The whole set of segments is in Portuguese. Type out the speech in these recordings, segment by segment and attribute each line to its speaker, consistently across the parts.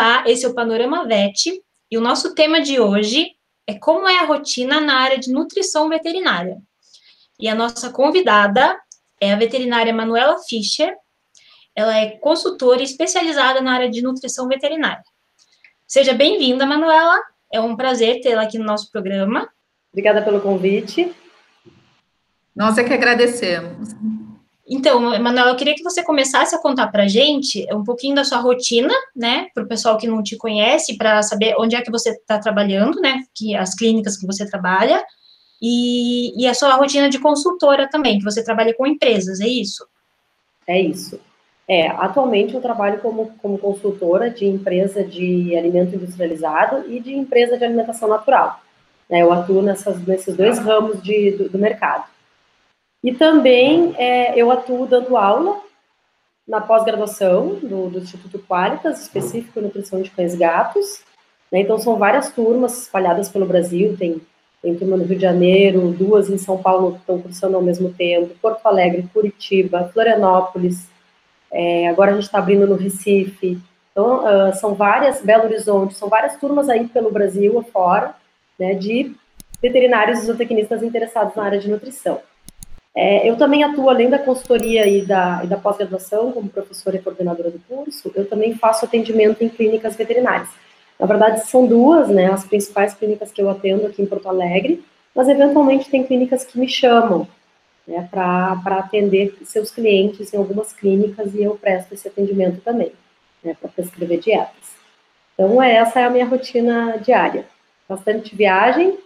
Speaker 1: Olá, esse é o Panorama VET e o nosso tema de hoje é como é a rotina na área de nutrição veterinária. E a nossa convidada é a veterinária Manuela Fischer. Ela é consultora especializada na área de nutrição veterinária. Seja bem-vinda, Manuela. É um prazer tê-la aqui no nosso programa.
Speaker 2: Obrigada pelo convite.
Speaker 3: Nós é que agradecemos.
Speaker 1: Então, Emanuela, eu queria que você começasse a contar para a gente um pouquinho da sua rotina, né, para o pessoal que não te conhece, para saber onde é que você está trabalhando, né, que as clínicas que você trabalha, e, e a sua rotina de consultora também, que você trabalha com empresas, é isso?
Speaker 2: É isso. É, atualmente eu trabalho como, como consultora de empresa de alimento industrializado e de empresa de alimentação natural. É, eu atuo nessas, nesses dois ramos de, do, do mercado. E também é, eu atuo dando aula na pós-graduação do, do, Instituto Qualitas, específico nutrição de cães e gatos. Né? Então, são várias turmas espalhadas pelo Brasil, tem, tem turma no Rio de Janeiro, duas em São Paulo que estão cursando ao mesmo tempo, Porto Alegre, Curitiba, Florianópolis, é, agora a gente está abrindo no Recife. Então, uh, são várias, Belo Horizonte, são várias turmas aí pelo Brasil afora, né, de veterinários e zootecnistas interessados na área de nutrição. É, eu também atuo, além da consultoria e da, e da pós-graduação, como professora e coordenadora do curso, eu também faço atendimento em clínicas veterinárias. Na verdade, são duas, né, as principais clínicas que eu atendo aqui em Porto Alegre, mas eventualmente tem clínicas que me chamam né, para atender seus clientes em algumas clínicas e eu presto esse atendimento também, né, para prescrever dietas. Então, essa é a minha rotina diária. Bastante viagem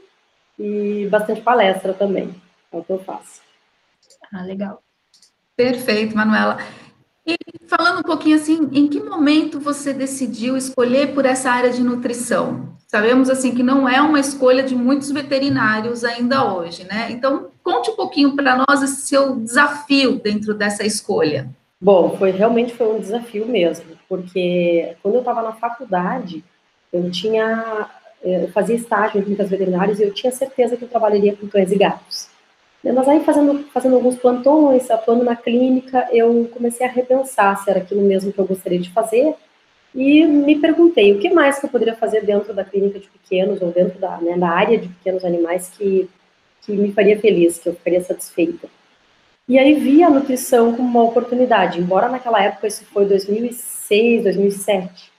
Speaker 2: e bastante palestra também, é o que eu faço.
Speaker 1: Ah, legal.
Speaker 3: Perfeito, Manuela. E falando um pouquinho assim, em que momento você decidiu escolher por essa área de nutrição? Sabemos assim que não é uma escolha de muitos veterinários ainda hoje, né? Então, conte um pouquinho para nós esse seu desafio dentro dessa escolha.
Speaker 2: Bom, foi realmente foi um desafio mesmo, porque quando eu estava na faculdade, eu tinha eu fazia estágio em clínicas veterinárias e eu tinha certeza que eu trabalharia com cães e gatos. Né, mas aí, fazendo, fazendo alguns plantões, atuando na clínica, eu comecei a repensar se era aquilo mesmo que eu gostaria de fazer. E me perguntei o que mais que eu poderia fazer dentro da clínica de pequenos ou dentro da, né, da área de pequenos animais que, que me faria feliz, que eu ficaria satisfeita. E aí vi a nutrição como uma oportunidade, embora naquela época, isso foi 2006, 2007,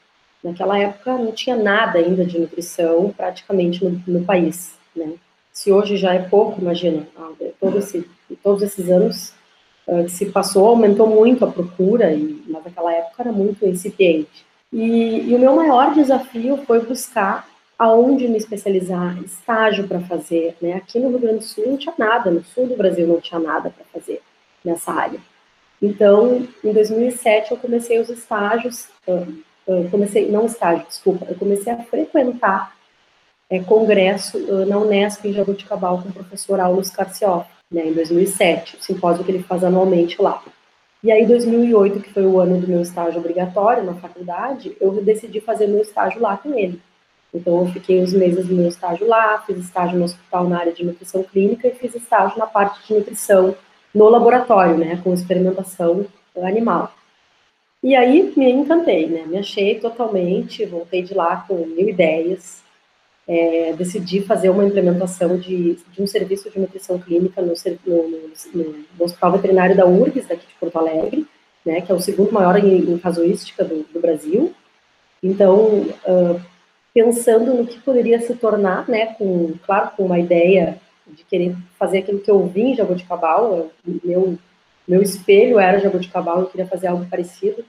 Speaker 2: naquela época não tinha nada ainda de nutrição praticamente no, no país, né? Se hoje já é pouco, imagina, ah, todo esse, todos esses anos uh, que se passou, aumentou muito a procura, e, mas naquela época era muito incipiente. E, e o meu maior desafio foi buscar aonde me especializar, estágio para fazer. Né? Aqui no Rio Grande do Sul não tinha nada, no sul do Brasil não tinha nada para fazer nessa área. Então, em 2007 eu comecei os estágios, uh, uh, comecei, não estágio, desculpa, eu comecei a frequentar é, congresso na Unesp em Jabuticabal com o professor Aulus Carcioff, né, em 2007, o simpósio que ele faz anualmente lá. E aí, 2008, que foi o ano do meu estágio obrigatório na faculdade, eu decidi fazer meu estágio lá com ele. Então, eu fiquei uns meses do meu estágio lá, fiz estágio no hospital na área de nutrição clínica e fiz estágio na parte de nutrição no laboratório, né, com experimentação animal. E aí, me encantei, né, me achei totalmente, voltei de lá com mil ideias, é, decidi fazer uma implementação de, de, um serviço de nutrição clínica no, no, no, no, Hospital Veterinário da URGS, daqui de Porto Alegre, né, que é o segundo maior em, em casuística do, do, Brasil. Então, uh, pensando no que poderia se tornar, né, com, claro, com uma ideia de querer fazer aquilo que eu vi em Jaboticabal, meu, meu espelho era Jaboticabal, eu queria fazer algo parecido,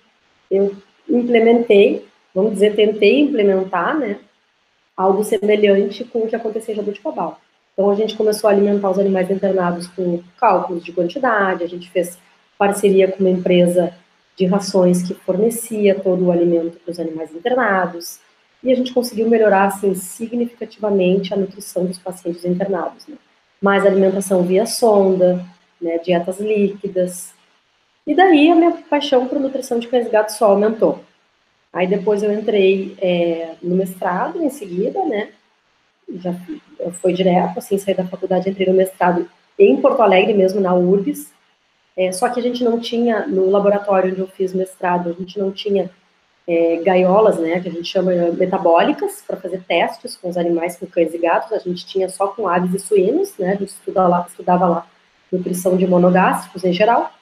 Speaker 2: eu implementei, vamos dizer, tentei implementar, né, algo semelhante com o que acontecia em Jabuticabal. Então, a gente começou a alimentar os animais internados com cálculos de quantidade, a gente fez parceria com uma empresa de rações que fornecia todo o alimento para os animais internados, e a gente conseguiu melhorar, assim, significativamente a nutrição dos pacientes internados, né? Mais alimentação via sonda, né, dietas líquidas, e daí a minha paixão por nutrição de cães e gatos só aumentou. Aí depois eu entrei é, no mestrado em seguida, né? Já foi direto, assim, saí da faculdade, entrei no mestrado em Porto Alegre mesmo, na URBS. É, só que a gente não tinha, no laboratório onde eu fiz mestrado, a gente não tinha é, gaiolas, né, que a gente chama metabólicas, para fazer testes com os animais, com cães e gatos. A gente tinha só com aves e suínos, né, a gente estudava lá, estudava lá nutrição de monogástricos em geral.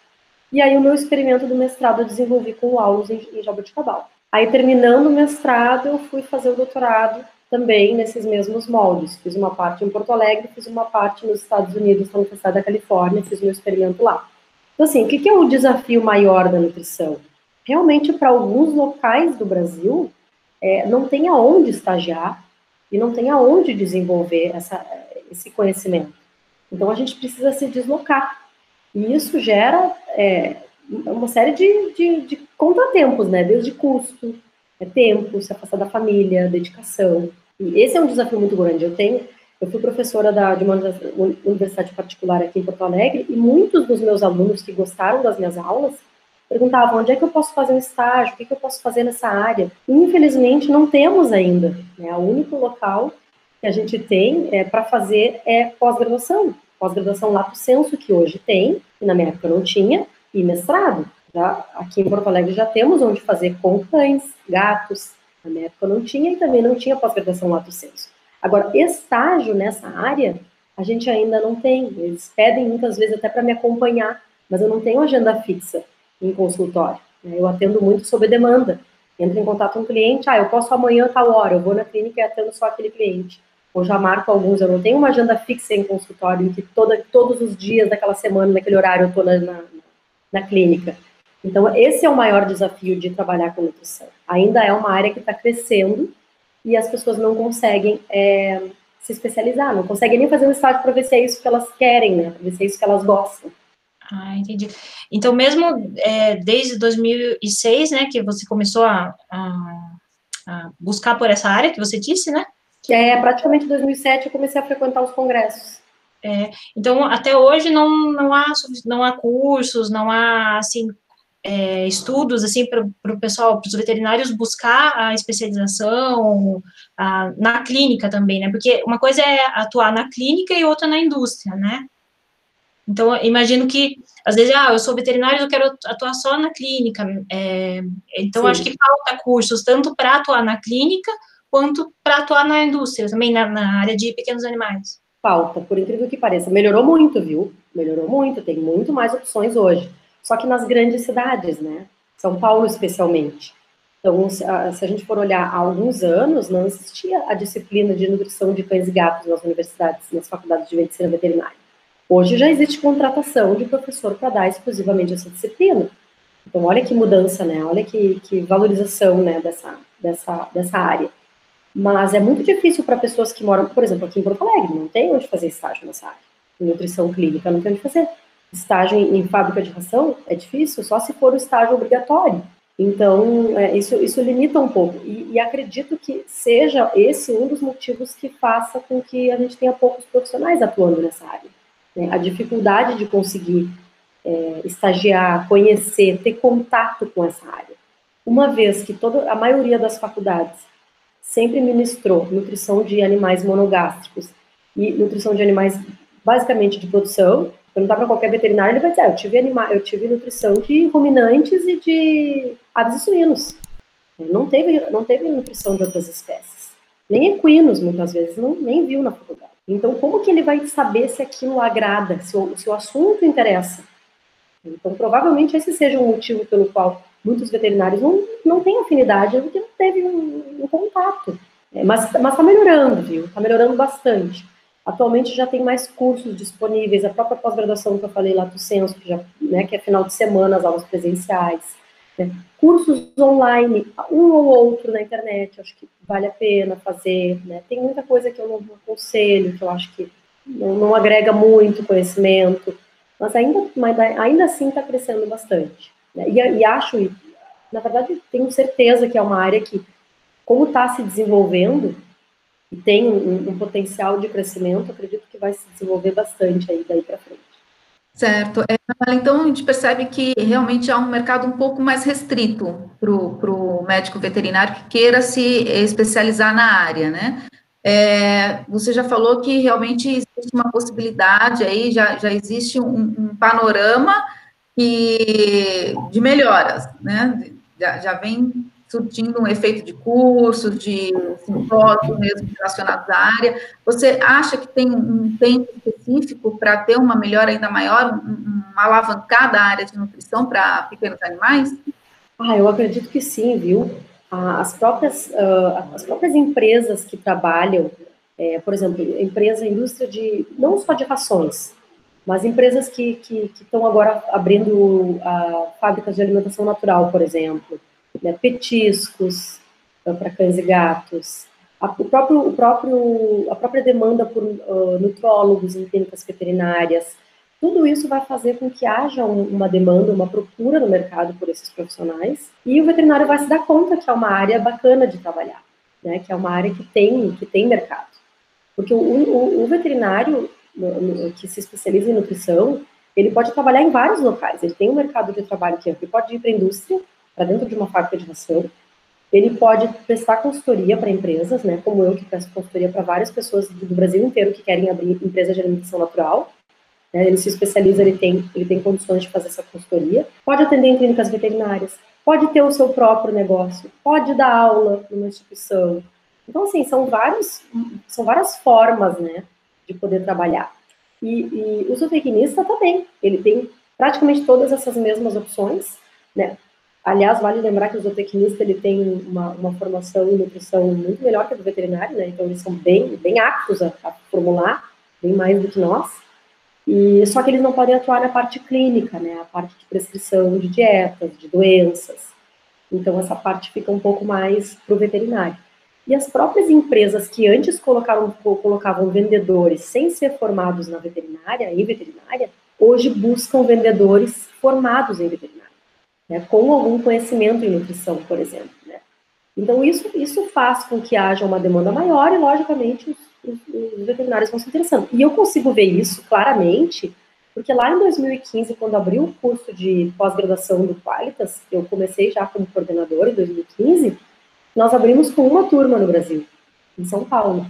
Speaker 2: E aí o meu experimento do mestrado eu desenvolvi com o em, em jabuticabal. Aí terminando o mestrado, eu fui fazer o doutorado também nesses mesmos moldes. Fiz uma parte em Porto Alegre, fiz uma parte nos Estados Unidos, na Universidade da Califórnia, fiz meu experimento lá. Então, assim, o que é o desafio maior da nutrição? Realmente, para alguns locais do Brasil, é, não tem aonde estagiar e não tem aonde desenvolver essa, esse conhecimento. Então, a gente precisa se deslocar. E isso gera é, uma série de, de, de, contratempos, né? Desde custo, é tempo, se afastar da família, dedicação. E esse é um desafio muito grande. Eu tenho, eu fui professora da, de uma universidade particular aqui em Porto Alegre e muitos dos meus alunos que gostaram das minhas aulas perguntavam onde é que eu posso fazer um estágio, o que, que eu posso fazer nessa área. E, infelizmente, não temos ainda. Né? O único local que a gente tem é, para fazer é pós-graduação. Pós-graduação lato senso, que hoje tem, e na minha época não tinha, e mestrado. Já, aqui em Porto Alegre já temos onde fazer com cães, gatos, na minha época não tinha e também não tinha pós-graduação lato senso. Agora, estágio nessa área, a gente ainda não tem. Eles pedem muitas vezes até para me acompanhar, mas eu não tenho agenda fixa em consultório. Né? Eu atendo muito sob demanda. Entro em contato com o cliente, ah, eu posso amanhã tal hora, eu vou na clínica e atendo só aquele cliente. Ou já marco alguns, eu não tenho uma agenda fixa em consultório, em que toda, todos os dias daquela semana, naquele horário, eu estou na, na, na clínica. Então, esse é o maior desafio de trabalhar com nutrição. Ainda é uma área que está crescendo e as pessoas não conseguem é, se especializar, não conseguem nem fazer um estágio para ver se é isso que elas querem, né? Para ver se é isso que elas gostam.
Speaker 1: Ah, entendi. Então, mesmo é, desde 2006, né, que você começou a, a, a, buscar por essa área que você disse, né?
Speaker 2: Que é praticamente 2007 eu comecei a frequentar os congressos.
Speaker 1: É, então, até hoje não, não, há, não há cursos, não há, assim, é, estudos assim para o pessoal, para os veterinários buscar a especialização a, na clínica também, né? Porque uma coisa é atuar na clínica e outra na indústria, né? Então, imagino que, às vezes, ah, eu sou veterinário, eu quero atuar só na clínica. É, então, Sim. acho que falta cursos tanto para atuar na clínica, quanto para atuar na indústria, também na, na área de pequenos animais.
Speaker 2: Falta, por incrível que pareça. Melhorou muito, viu? Melhorou muito, tem muito mais opções hoje só que nas grandes cidades, né? São Paulo, especialmente. Então, se a, se a gente for olhar há alguns anos, não existia a disciplina de nutrição de cães e gatos nas universidades, nas faculdades de medicina veterinária. Hoje já existe contratação de professor para dar exclusivamente essa disciplina. Então, olha que mudança, né? Olha que, que valorização, né, dessa, dessa, dessa área. Mas é muito difícil para pessoas que moram, por exemplo, aqui em Porto Alegre, não tem onde fazer estágio nessa área. Em nutrição clínica, não tem onde fazer estágio em, em, fábrica de ração é difícil só se for o estágio obrigatório. Então, é, isso, isso limita um pouco. E, e, acredito que seja esse um dos motivos que faça com que a gente tenha poucos profissionais atuando nessa área. Né? A dificuldade de conseguir é, estagiar, conhecer, ter contato com essa área. Uma vez que toda a maioria das faculdades sempre ministrou nutrição de animais monogástricos e nutrição de animais basicamente de produção, perguntar para qualquer veterinário, ele vai dizer, ah, eu tive animal, eu tive nutrição de ruminantes e de aves e suínos. Não teve, não teve nutrição de outras espécies. Nem equinos, muitas vezes, não, nem viu na faculdade. Então, como que ele vai saber se aquilo agrada, se o, se o assunto interessa? Então, provavelmente esse seja um motivo pelo qual muitos veterinários não, não têm afinidade, porque não teve um, um contato. É, mas está melhorando, viu? Está melhorando bastante. Atualmente já tem mais cursos disponíveis, a própria pós-graduação que eu falei lá do Censo, que, já, né, que é final de semana, as aulas presenciais, né, cursos online, um ou outro na internet, acho que vale a pena fazer, né, tem muita coisa que eu não aconselho, que eu acho que não, não agrega muito conhecimento, mas ainda, mas ainda assim está crescendo bastante. Né, e, e acho, na verdade, tenho certeza que é uma área que, como está se desenvolvendo, e tem um, um, potencial de crescimento, acredito que vai se desenvolver bastante aí daí para frente.
Speaker 3: Certo. É, então, a gente percebe que realmente há um mercado um pouco mais restrito para o médico veterinário que queira se especializar na área, né? É, você já falou que realmente existe uma possibilidade aí, já, já existe um, um panorama que, de melhoras, né? Já, já vem surtindo um efeito de cursos, de simpósios mesmo relacionados à área. Você acha que tem um tempo específico para ter uma melhora ainda maior, uma alavancada área de nutrição para pequenos animais?
Speaker 2: Ah, eu acredito que sim, viu? As próprias, as próprias empresas que trabalham, é, por exemplo, empresa, indústria de, não só de rações, mas empresas que, estão agora abrindo uh, fábricas de alimentação natural, por exemplo, né, petiscos uh, para cães e gatos, a, o próprio, o próprio, a própria demanda por uh, nutrólogos em clínicas veterinárias, tudo isso vai fazer com que haja um, uma demanda, uma procura no mercado por esses profissionais, e o veterinário vai se dar conta que é uma área bacana de trabalhar, né, que é uma área que tem, que tem mercado. Porque o, o, o veterinário, que se especializa em nutrição, ele pode trabalhar em vários locais. Ele tem um mercado de trabalho que ele pode ir para a indústria, para dentro de uma fábrica de ração. Ele pode prestar consultoria para empresas, né, como eu que presto consultoria para várias pessoas do Brasil inteiro que querem abrir empresa de alimentação natural. Né, ele se especializa, ele tem, ele tem condições de fazer essa consultoria. Pode atender em clínicas veterinárias, pode ter o seu próprio negócio, pode dar aula numa instituição. Então, assim, são, vários, são várias formas, né, de poder trabalhar. E, e o zootecnista também, ele tem praticamente todas essas mesmas opções, né? Aliás, vale lembrar que o zootecnista ele tem uma, uma formação em nutrição muito melhor que a do veterinário, né? Então eles são bem, bem aptos a, a formular, bem mais do que nós. E só que eles não podem atuar na parte clínica, né? A parte de prescrição de dietas, de doenças. Então essa parte fica um pouco mais para o veterinário. E as próprias empresas que antes colocavam, colocavam vendedores sem ser formados na veterinária, em veterinária, hoje buscam vendedores formados em veterinária, né, com algum conhecimento em nutrição, por exemplo. Né. Então, isso, isso faz com que haja uma demanda maior e, logicamente, os, os, os veterinários vão se interessando. E eu consigo ver isso claramente, porque lá em 2015, quando abriu o curso de pós-graduação do Qualitas, eu comecei já como coordenador em 2015, nós abrimos com uma turma no Brasil, em São Paulo.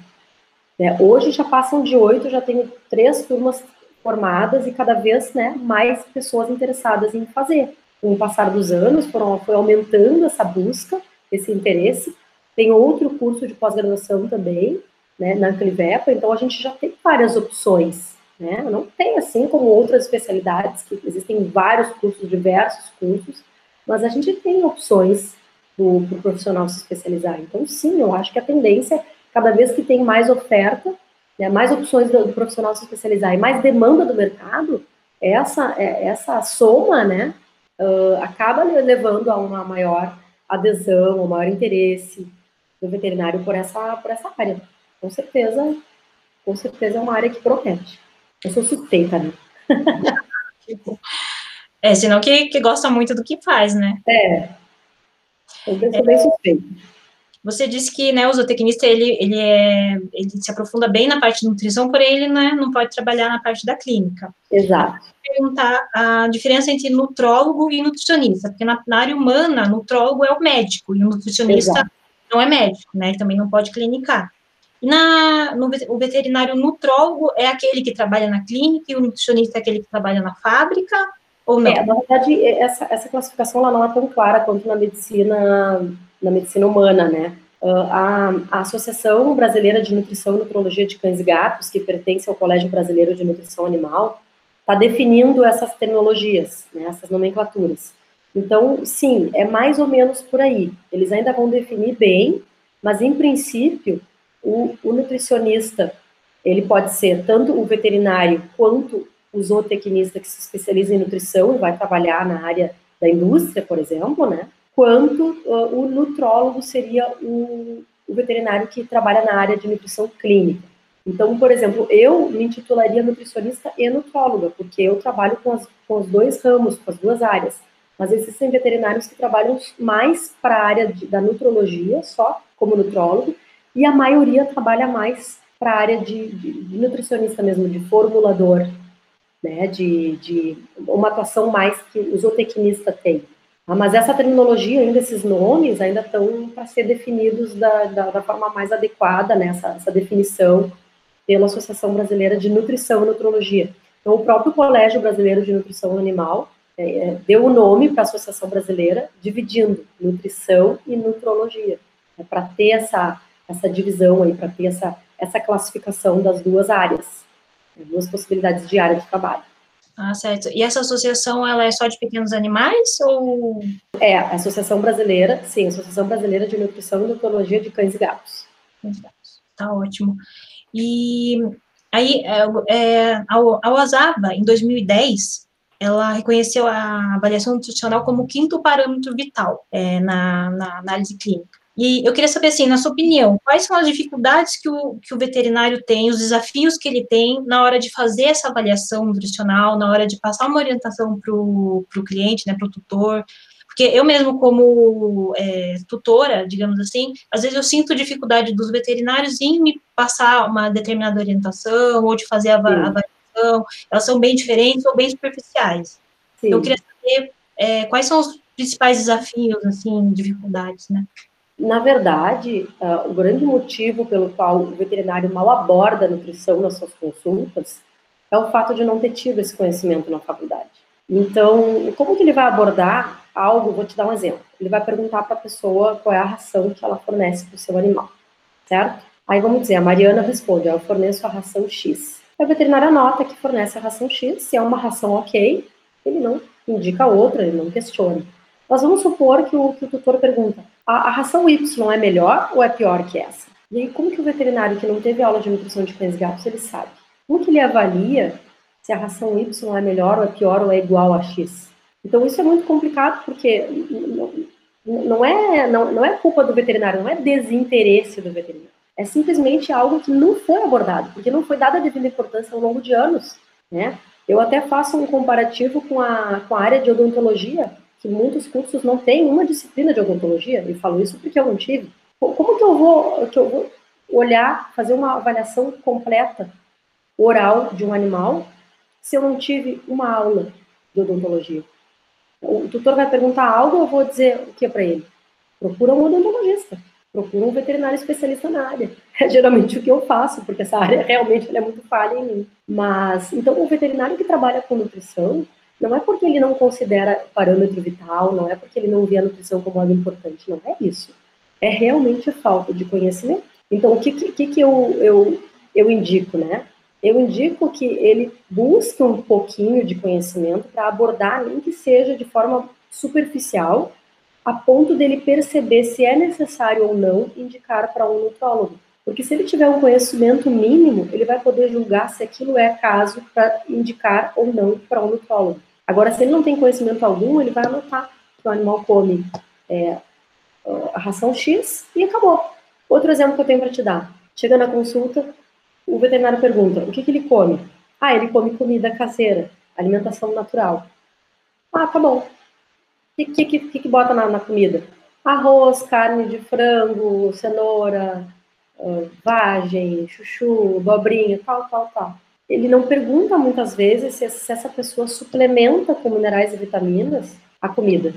Speaker 2: Né? Hoje já passam de oito, já tenho três turmas formadas e cada vez né, mais pessoas interessadas em fazer. Com o passar dos anos, foram, foi aumentando essa busca, esse interesse. Tem outro curso de pós-graduação também, né, na Clivepa, então a gente já tem várias opções. Né? Não tem assim como outras especialidades, que existem vários cursos, diversos cursos, mas a gente tem opções para o profissional se especializar. Então, sim, eu acho que a tendência, cada vez que tem mais oferta, né, mais opções do, do, profissional se especializar e mais demanda do mercado, essa, é, essa soma, né, uh, acaba levando a uma maior adesão, um maior interesse do veterinário por essa, por essa área. Com certeza, com certeza é uma área que promete. Eu sou suspeita, né?
Speaker 1: é, senão que, que gosta muito do que faz, né?
Speaker 2: É, eu sou bem suspeito.
Speaker 1: Você disse que né, o zootecnista ele, ele, é, ele se aprofunda bem na parte de nutrição, porém ele né, não pode trabalhar na parte da clínica.
Speaker 2: Exato.
Speaker 1: Eu perguntar a diferença entre nutrólogo e nutricionista, porque na, na área humana, nutrólogo é o médico e o nutricionista Exato. não é médico, né? Ele também não pode clinicar. E na, no, o veterinário nutrólogo é aquele que trabalha na clínica e o nutricionista é aquele que trabalha na fábrica ou não?
Speaker 2: É, na verdade, essa, essa classificação ela não é tão clara quanto na medicina, na medicina humana, né? Ah, a, a, Associação Brasileira de Nutrição e Nutrologia de Cães e Gatos, que pertence ao Colégio Brasileiro de Nutrição Animal, está definindo essas terminologias, né, essas nomenclaturas. Então, sim, é mais ou menos por aí. Eles ainda vão definir bem, mas em princípio, o, o nutricionista, ele pode ser tanto o veterinário quanto o zootecnista que se especializa em nutrição e vai trabalhar na área da indústria, por exemplo, né? Quanto uh, o nutrólogo seria o, o veterinário que trabalha na área de nutrição clínica. Então, por exemplo, eu me intitularia nutricionista e nutróloga, porque eu trabalho com, as, com os dois ramos, com as duas áreas. Mas existem veterinários que trabalham mais para a área de, da nutrologia, só como nutrólogo, e a maioria trabalha mais para a área de, de, de, nutricionista mesmo, de formulador, né, de, de uma atuação mais que o zootecnista tem. Ah, mas essa terminologia, ainda esses nomes, ainda estão para ser definidos da, da, da, forma mais adequada, né, essa, essa definição pela Associação Brasileira de Nutrição e Nutrologia. Então, o próprio Colégio Brasileiro de Nutrição Animal é, deu o nome para a Associação Brasileira, dividindo nutrição e nutrologia, né, para ter essa, essa divisão aí, para ter essa, essa classificação das duas áreas, duas possibilidades de área de trabalho.
Speaker 1: Ah, certo. E essa associação, ela é só de pequenos animais ou...
Speaker 2: É, a Associação Brasileira, sim, a Associação Brasileira de Nutrição e Nutrologia de Cães e Gatos.
Speaker 1: Tá ótimo. E aí, é, é a, a OASAVA, em 2010, ela reconheceu a avaliação nutricional como o quinto parâmetro vital é, na, na análise clínica. E eu queria saber, assim, na sua opinião, quais são as dificuldades que o, que o veterinário tem, os desafios que ele tem na hora de fazer essa avaliação nutricional, na hora de passar uma orientação para o cliente, né, para o tutor, porque eu mesmo, como é, tutora, digamos assim, às vezes eu sinto dificuldade dos veterinários em me passar uma determinada orientação ou de fazer a avaliação, elas são bem diferentes ou bem superficiais. Sim. Eu queria saber é, quais são os principais desafios, assim, dificuldades, né?
Speaker 2: Na verdade, uh, o grande motivo pelo qual o veterinário mal aborda a nutrição nas suas consultas é o fato de não ter tido esse conhecimento na faculdade. Então, como que ele vai abordar algo? Vou te dar um exemplo. Ele vai perguntar para a pessoa qual é a ração que ela fornece para o seu animal, certo? Aí vamos dizer, a Mariana responde, eu forneço a ração X. Aí o veterinário anota que fornece a ração X, se é uma ração ok, ele não indica outra, ele não questiona. Nós vamos supor que o, que o tutor pergunta, a, a, ração Y é melhor ou é pior que essa? E aí, como que o veterinário que não teve aula de nutrição de cães e gatos, ele sabe? Como que ele avalia se a ração Y é melhor ou é pior ou é igual a X? Então, isso é muito complicado, porque não é, não, não é culpa do veterinário, não é desinteresse do veterinário. É simplesmente algo que não foi abordado, porque não foi dada a devida importância ao longo de anos, né? Eu até faço um comparativo com a, com a área de odontologia, que muitos cursos não têm uma disciplina de odontologia, e falo isso porque eu não tive. Como que eu vou, que eu vou olhar, fazer uma avaliação completa oral de um animal se eu não tive uma aula de odontologia? O tutor vai perguntar algo, eu vou dizer o que para ele? Procura um odontologista, procura um veterinário especialista na área. É geralmente o que eu faço, porque essa área realmente é muito falha em mim. Mas, então, o veterinário que trabalha com nutrição, não é porque ele não considera parâmetro vital, não é porque ele não vê a nutrição como algo importante, não é isso. É realmente falta de conhecimento. Então, o que, que, que eu, eu, eu indico, né? Eu indico que ele busque um pouquinho de conhecimento para abordar, nem que seja de forma superficial, a ponto dele perceber se é necessário ou não indicar para um nutrólogo. Porque se ele tiver um conhecimento mínimo, ele vai poder julgar se aquilo é caso para indicar ou não para um nutrólogo. Agora, se ele não tem conhecimento algum, ele vai anotar que o animal come é, a ração X e acabou. Outro exemplo que eu tenho para te dar. Chega na consulta, o veterinário pergunta, o que, que ele come? Ah, ele come comida caseira, alimentação natural. Ah, tá bom. O que, que, que, que bota na, na comida? Arroz, carne de frango, cenoura, uh, vagem, chuchu, dobrinha, tal, tal, tal. Ele não pergunta muitas vezes se, essa pessoa suplementa com minerais e vitaminas a comida.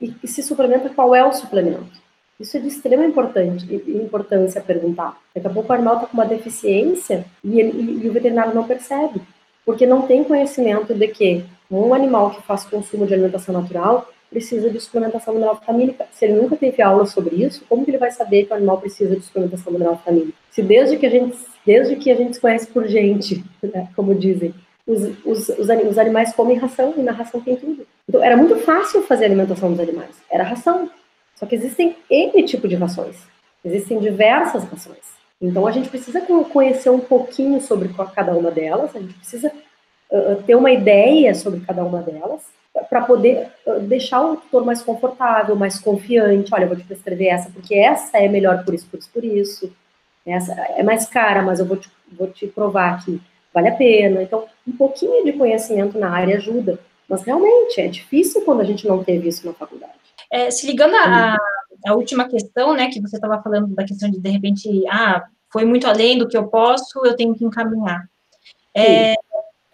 Speaker 2: E, e, se suplementa, qual é o suplemento? Isso é de extrema importância perguntar. Daqui a pouco o animal está com uma deficiência e, ele, e, e o veterinário não percebe, porque não tem conhecimento de que um animal que faz consumo de alimentação natural precisa de suplementação mineral vitamínica. Se ele nunca teve aula sobre isso, como que ele vai saber que o animal precisa de suplementação mineral vitamínica? Se desde que a gente, desde que a gente se conhece por gente, né, como dizem, os, os, os, os animais comem ração e na ração tem tudo. Então, era muito fácil fazer a alimentação dos animais. Era ração. Só que existem N tipo de rações. Existem diversas rações. Então, a gente precisa conhecer um pouquinho sobre cada uma delas, a gente precisa uh, ter uma ideia sobre cada uma delas, para poder deixar o tutor mais confortável, mais confiante. Olha, eu vou te prescrever essa porque essa é melhor por isso, por isso, por isso. Essa é mais cara, mas eu vou te, vou te provar que vale a pena. Então, um pouquinho de conhecimento na área ajuda. Mas realmente é difícil quando a gente não teve isso na faculdade.
Speaker 1: É, se ligando à última questão, né, que você estava falando da questão de de repente, ah, foi muito além do que eu posso, eu tenho que encaminhar. É,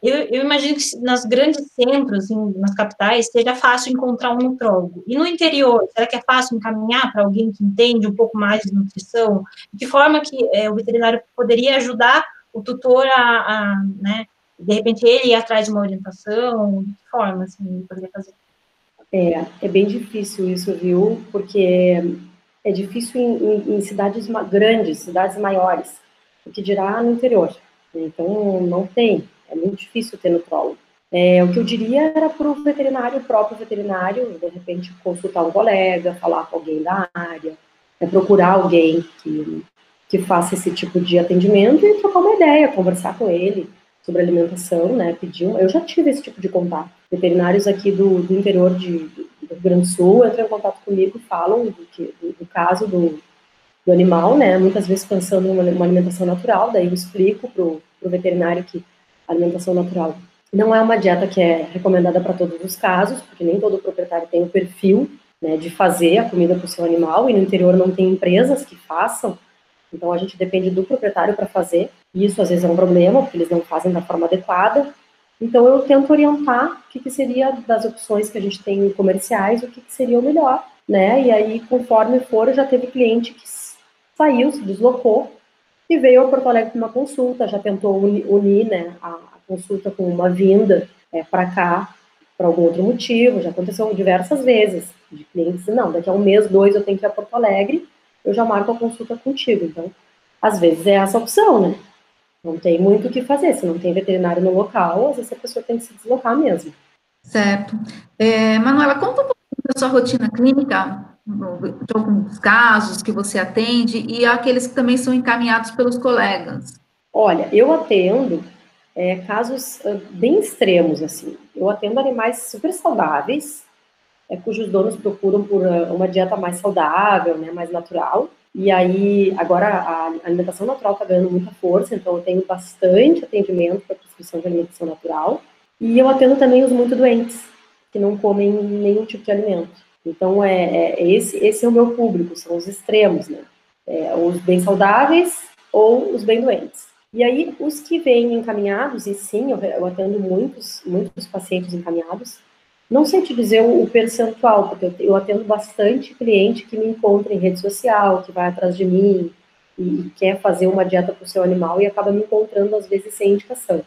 Speaker 1: eu, eu, imagino que nas grandes centros, assim, nas capitais, seja fácil encontrar um nutrólogo. E no interior, será que é fácil encaminhar para alguém que entende um pouco mais de nutrição? De forma que é, o veterinário poderia ajudar o tutor a, a né, de repente ele ir atrás de uma orientação, de que forma, assim, poderia fazer?
Speaker 2: É, é bem difícil isso, viu? Porque é difícil em, em, em cidades grandes, cidades maiores, o que dirá no interior. Então, não tem, é muito difícil ter nutrólogo. É, o que eu diria era para o veterinário, o próprio veterinário, de repente consultar um colega, falar com alguém da área, é procurar alguém que, que faça esse tipo de atendimento e trocar uma ideia, conversar com ele sobre alimentação, né, pedir um, eu já tive esse tipo de contato. Veterinários aqui do, do interior de, do Rio Grande do Sul entram em contato comigo e falam do, que, do, do caso do, do animal, né, muitas vezes pensando em uma, uma alimentação natural, daí eu explico para o veterinário que alimentação natural não é uma dieta que é recomendada para todos os casos, porque nem todo proprietário tem o perfil né, de fazer a comida para o seu animal, e no interior não tem empresas que façam, então a gente depende do proprietário para fazer, e isso às vezes é um problema, porque eles não fazem da forma adequada. Então eu tento orientar o que, que seria das opções que a gente tem comerciais, o que, que seria o melhor, né? E aí, conforme for, já teve cliente que saiu, se deslocou e veio ao Porto Alegre para uma consulta, já tentou unir, né, a, consulta com uma vinda é, para cá por algum outro motivo, já aconteceu diversas vezes, de clientes, não, daqui a um mês, dois, eu tenho que ir a Porto Alegre, eu já marco a consulta contigo. Então, às vezes é essa opção, né? Não tem muito o que fazer, se não tem veterinário no local, às vezes a pessoa tem que se deslocar mesmo.
Speaker 3: Certo. É, Manuela, conta um pouco da sua rotina clínica, de alguns casos que você atende e aqueles que também são encaminhados pelos colegas.
Speaker 2: Olha, eu atendo é, casos uh, bem extremos, assim. Eu atendo animais super saudáveis, é, cujos donos procuram por uh, uma dieta mais saudável, né, mais natural. E aí, agora a alimentação natural está ganhando muita força, então eu tenho bastante atendimento para prescrição de alimentação natural. E eu atendo também os muito doentes, que não comem nenhum tipo de alimento. Então, é, é esse, esse é o meu público, são os extremos, né? É, os bem saudáveis ou os bem doentes. E aí, os que vêm encaminhados, e sim, eu, eu atendo muitos, muitos pacientes encaminhados, não sei te dizer o, o percentual, porque eu, eu, atendo bastante cliente que me encontra em rede social, que vai atrás de mim e, e quer fazer uma dieta para o seu animal e acaba me encontrando, às vezes, sem indicação.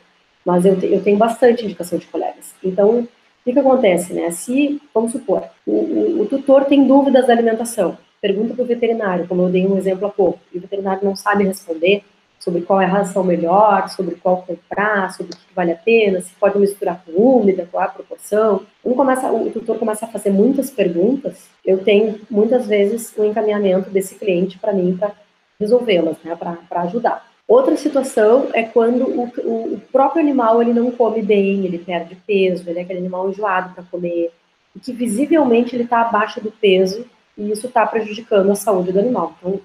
Speaker 2: Mas eu, eu tenho bastante indicação de colegas. Então, o que, acontece, né? Se, vamos supor, o, o, o tutor tem dúvidas da alimentação, pergunta para o veterinário, como eu dei um exemplo há pouco, e o veterinário não sabe responder, sobre qual é a ração melhor, sobre qual comprar, sobre o que vale a pena, se pode misturar com úmida, qual a proporção. Quando começa, o tutor começa a fazer muitas perguntas, eu tenho muitas vezes o um encaminhamento desse cliente para mim para resolvê-las, né, para ajudar. Outra situação é quando o, o, próprio animal ele não come bem, ele perde peso, ele é aquele animal enjoado para comer, e que visivelmente ele está abaixo do peso e isso está prejudicando a saúde do animal. Então,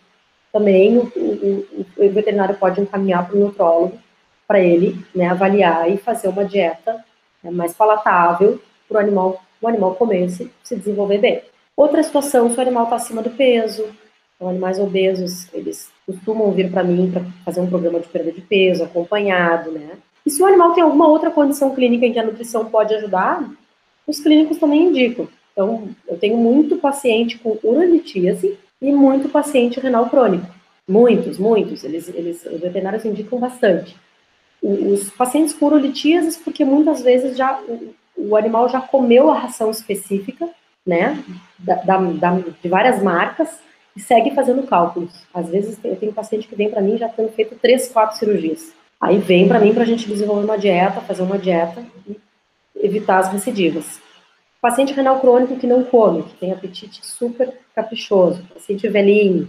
Speaker 2: também o, o, o veterinário pode encaminhar para o nutrólogo para ele né, avaliar e fazer uma dieta né, mais palatável para o animal, o animal comer e se, se desenvolver bem. Outra situação, se o animal está acima do peso, então animais obesos, eles costumam vir para mim para fazer um programa de perda de peso acompanhado, né? E se o animal tem alguma outra condição clínica em que a nutrição pode ajudar, os clínicos também indicam. Então, eu tenho muito paciente com urolitíase e muito paciente renal crônico. Muitos, muitos. Eles, eles, os veterinários indicam bastante. Os pacientes com urolitíases, porque muitas vezes já o, o, animal já comeu a ração específica, né, da, da, de várias marcas, e segue fazendo cálculos. Às vezes eu tenho paciente que vem para mim já tendo feito três, quatro cirurgias. Aí vem para mim para a gente desenvolver uma dieta, fazer uma dieta e evitar as recidivas. Paciente renal crônico que não come, que tem apetite super caprichoso, paciente velhinho,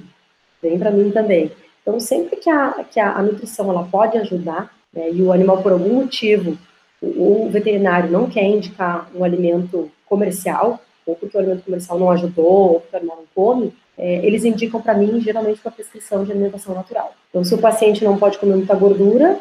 Speaker 2: vem para mim também. Então, sempre que a, que a, a nutrição ela pode ajudar, né, e o animal, por algum motivo, o, o, veterinário não quer indicar um alimento comercial, ou porque o alimento comercial não ajudou, ou porque o animal não come, é, eles indicam para mim, geralmente, para prescrição de alimentação natural. Então, se o paciente não pode comer muita gordura,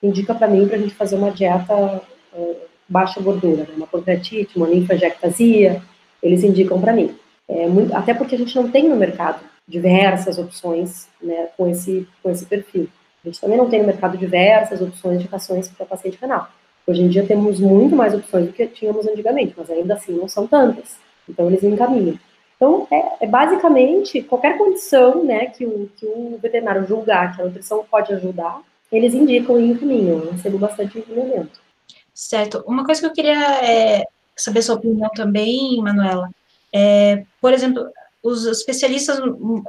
Speaker 2: indica para mim para a gente fazer uma dieta é, baixa gordura, né? uma pancreatite, uma linfangectasia, eles indicam para mim. É muito, até porque a gente não tem no mercado diversas opções né, com, esse, com esse perfil. A gente também não tem no mercado diversas opções de indicações para paciente renal. Hoje em dia temos muito mais opções do que tínhamos antigamente, mas ainda assim não são tantas. Então eles encaminham. Então, é, é, basicamente qualquer condição né, que, o, que o veterinário julgar que a nutrição pode ajudar, eles indicam e encaminham. Eu recebo bastante encaminhamento.
Speaker 1: Certo. Uma coisa que eu queria é, saber sua opinião também, Manuela, é, por exemplo, os especialistas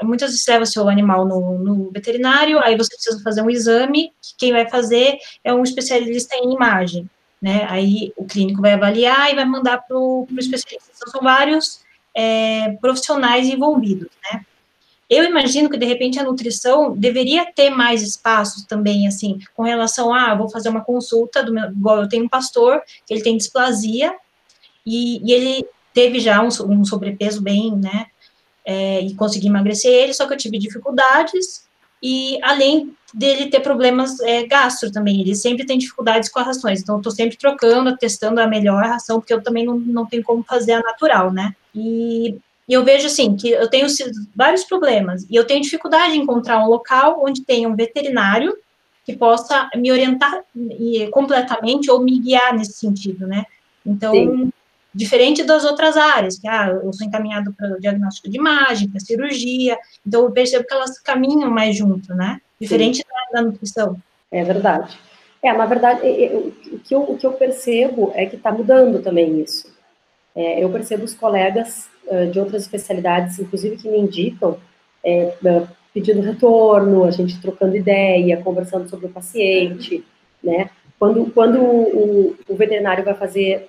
Speaker 1: muitas vezes levam seu animal no, no, veterinário, aí você precisa fazer um exame, que quem vai fazer é um especialista em imagem, né? Aí o clínico vai avaliar e vai mandar para o especialista. São vários é, profissionais envolvidos, né? Eu imagino que, de repente, a nutrição deveria ter mais espaços também, assim, com relação a, ah, vou fazer uma consulta, do meu, igual eu tenho um pastor, que ele tem displasia, e, e ele teve já um, um sobrepeso bem, né, é, e consegui emagrecer ele, só que eu tive dificuldades, e além dele ter problemas é, gastro também, ele sempre tem dificuldades com as rações, então eu estou sempre trocando, testando a melhor ração, porque eu também não, não tenho como fazer a natural, né, e e eu vejo assim que eu tenho vários problemas e eu tenho dificuldade em encontrar um local onde tenha um veterinário que possa me orientar completamente ou me guiar nesse sentido, né? Então, Sim. Diferente das outras áreas, que ah, eu sou encaminhado para o diagnóstico de imagem, para cirurgia, então eu percebo que elas caminham mais junto, né? Diferente da, da, nutrição.
Speaker 2: É verdade. É, na verdade, o que eu, o que eu percebo é que está mudando também isso. É, eu percebo os colegas uh, de outras especialidades, inclusive que me indicam, é, uh, pedindo retorno, a gente trocando ideia, conversando sobre o paciente, né? Quando, quando o, o veterinário vai fazer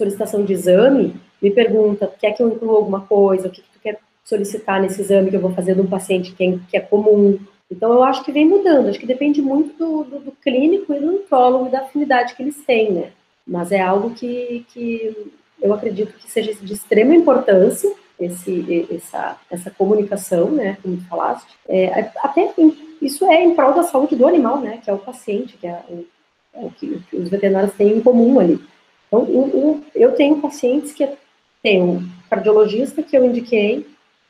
Speaker 2: solicitação de exame, me pergunta, quer que eu inclua alguma coisa, o que, que tu quer solicitar nesse exame que eu vou fazer de um paciente que é, que é comum. Então, eu acho que vem mudando, acho que depende muito do, do, do clínico e do nutrólogo e da afinidade que eles têm, né? Mas é algo que, que eu acredito que seja de extrema importância esse, essa, essa comunicação, né, como tu falaste, é, até isso é em prol da saúde do animal, né, que é o paciente, que é o, é o que, os veterinários têm em comum ali. Então, eu, eu tenho pacientes que tem um cardiologista que eu indiquei,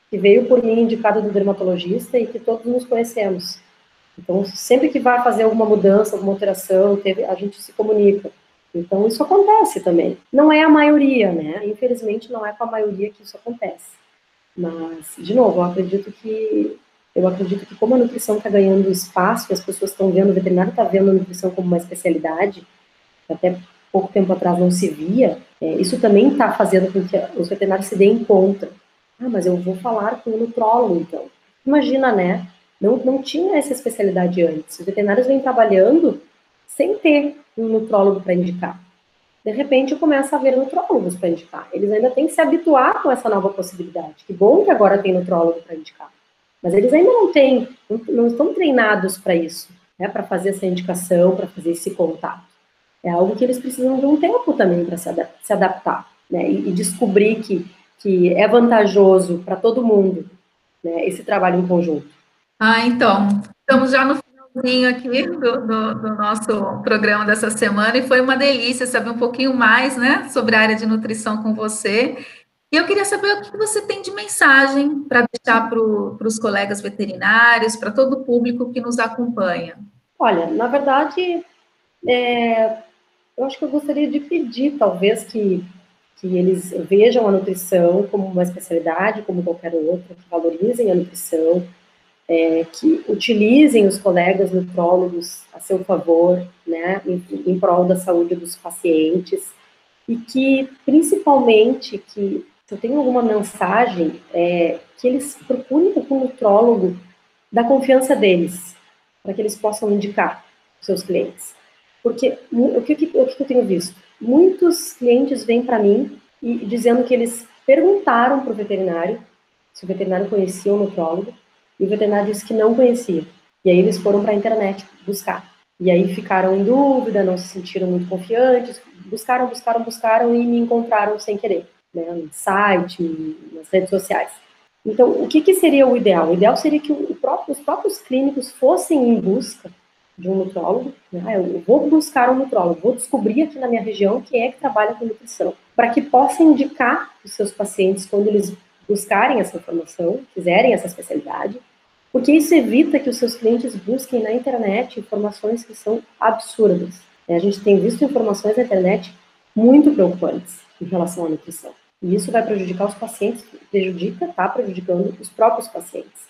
Speaker 2: que veio por mim indicado do dermatologista e que todos nos conhecemos. Então, sempre que vai fazer alguma mudança, alguma alteração, teve, a gente se comunica. Então, isso acontece também. Não é a maioria, né? Infelizmente, não é com a maioria que isso acontece. Mas, de novo, eu acredito que eu acredito que como a nutrição está ganhando espaço, que as pessoas estão vendo, o veterinário está vendo a nutrição como uma especialidade, até pouco tempo atrás não se via, é, isso também está fazendo com que os veterinários se deem conta. Ah, mas eu vou falar com o nutrólogo, então. Imagina, né? Não, não tinha essa especialidade antes. Os veterinários vêm trabalhando sem ter um nutrólogo para indicar. De repente começa a haver nutrólogos para indicar. Eles ainda têm que se habituar com essa nova possibilidade. Que bom que agora tem nutrólogo para indicar. Mas eles ainda não têm, não, não estão treinados para isso, né, para fazer essa indicação, para fazer esse contato. É algo que eles precisam de um tempo também para se, adap se, adaptar, né, e, e, descobrir que, que é vantajoso para todo mundo, né, esse trabalho em conjunto.
Speaker 3: Ah, então, estamos já no aqui do, do, do, nosso programa dessa semana e foi uma delícia saber um pouquinho mais, né, sobre a área de nutrição com você. E eu queria saber o que você tem de mensagem para deixar para os colegas veterinários, para todo o público que nos acompanha.
Speaker 2: Olha, na verdade, é, eu acho que eu gostaria de pedir, talvez, que, que eles vejam a nutrição como uma especialidade, como qualquer outra, que valorizem a nutrição, é, que utilizem os colegas nutrólogos a seu favor, né, em, em prol da saúde dos pacientes, e que, principalmente, que se eu tenho alguma mensagem, é, que eles procurem o nutrólogo da confiança deles, para que eles possam indicar os seus clientes. Porque o que, o que eu tenho visto? Muitos clientes vêm para mim e dizendo que eles perguntaram para o veterinário se o veterinário conhecia o nutrólogo, e o veterinário disse que não conhecia. E aí eles foram para a internet buscar. E aí ficaram em dúvida, não se sentiram muito confiantes, buscaram, buscaram, buscaram e me encontraram sem querer, né, no site, nas redes sociais. Então, o que, que seria o ideal? O ideal seria que próprio, os próprios clínicos fossem em busca de um nutrólogo, né? Eu vou buscar um nutrólogo, vou descobrir aqui na minha região quem é que trabalha com nutrição, para que possa indicar os seus pacientes quando eles buscarem essa informação, fizerem essa especialidade, porque isso evita que os seus clientes busquem na internet informações que são absurdas. É, a gente tem visto informações na internet muito preocupantes em relação à nutrição. E isso vai prejudicar os pacientes, prejudica, está prejudicando os próprios pacientes.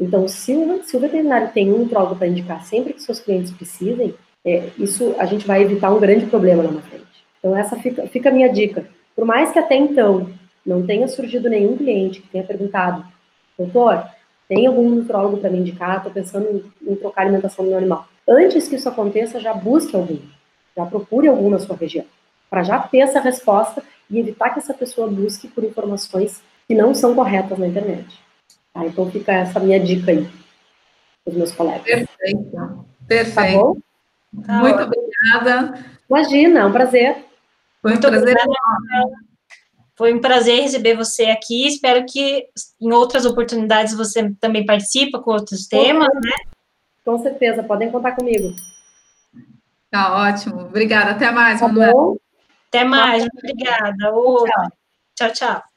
Speaker 2: Então, se o, se o veterinário tem um nutrólogo para indicar sempre que seus clientes precisem, é, isso a gente vai evitar um grande problema lá na frente. Então, essa fica, fica a minha dica. Por mais que até então não tenha surgido nenhum cliente que tenha perguntado, doutor, tem algum nutrólogo para me indicar? Estou pensando em, em trocar a alimentação do meu animal. Antes que isso aconteça, já busque algum, já procure algum na sua região, para já ter essa resposta e evitar que essa pessoa busque por informações que não são corretas na internet. Tá? Então fica essa minha dica aí para os meus colegas.
Speaker 3: Perfeito. Perfeito. Tá bom? Tá Muito obrigada.
Speaker 2: Imagina, é um prazer.
Speaker 3: Foi um Muito prazer.
Speaker 1: Foi um prazer receber você aqui. Espero que em outras oportunidades você também participe com outros temas, né?
Speaker 2: Com certeza, podem contar comigo.
Speaker 3: Tá ótimo. Obrigada. Até mais, tá.
Speaker 1: Até mais. Obrigada. Tchau, tchau. tchau.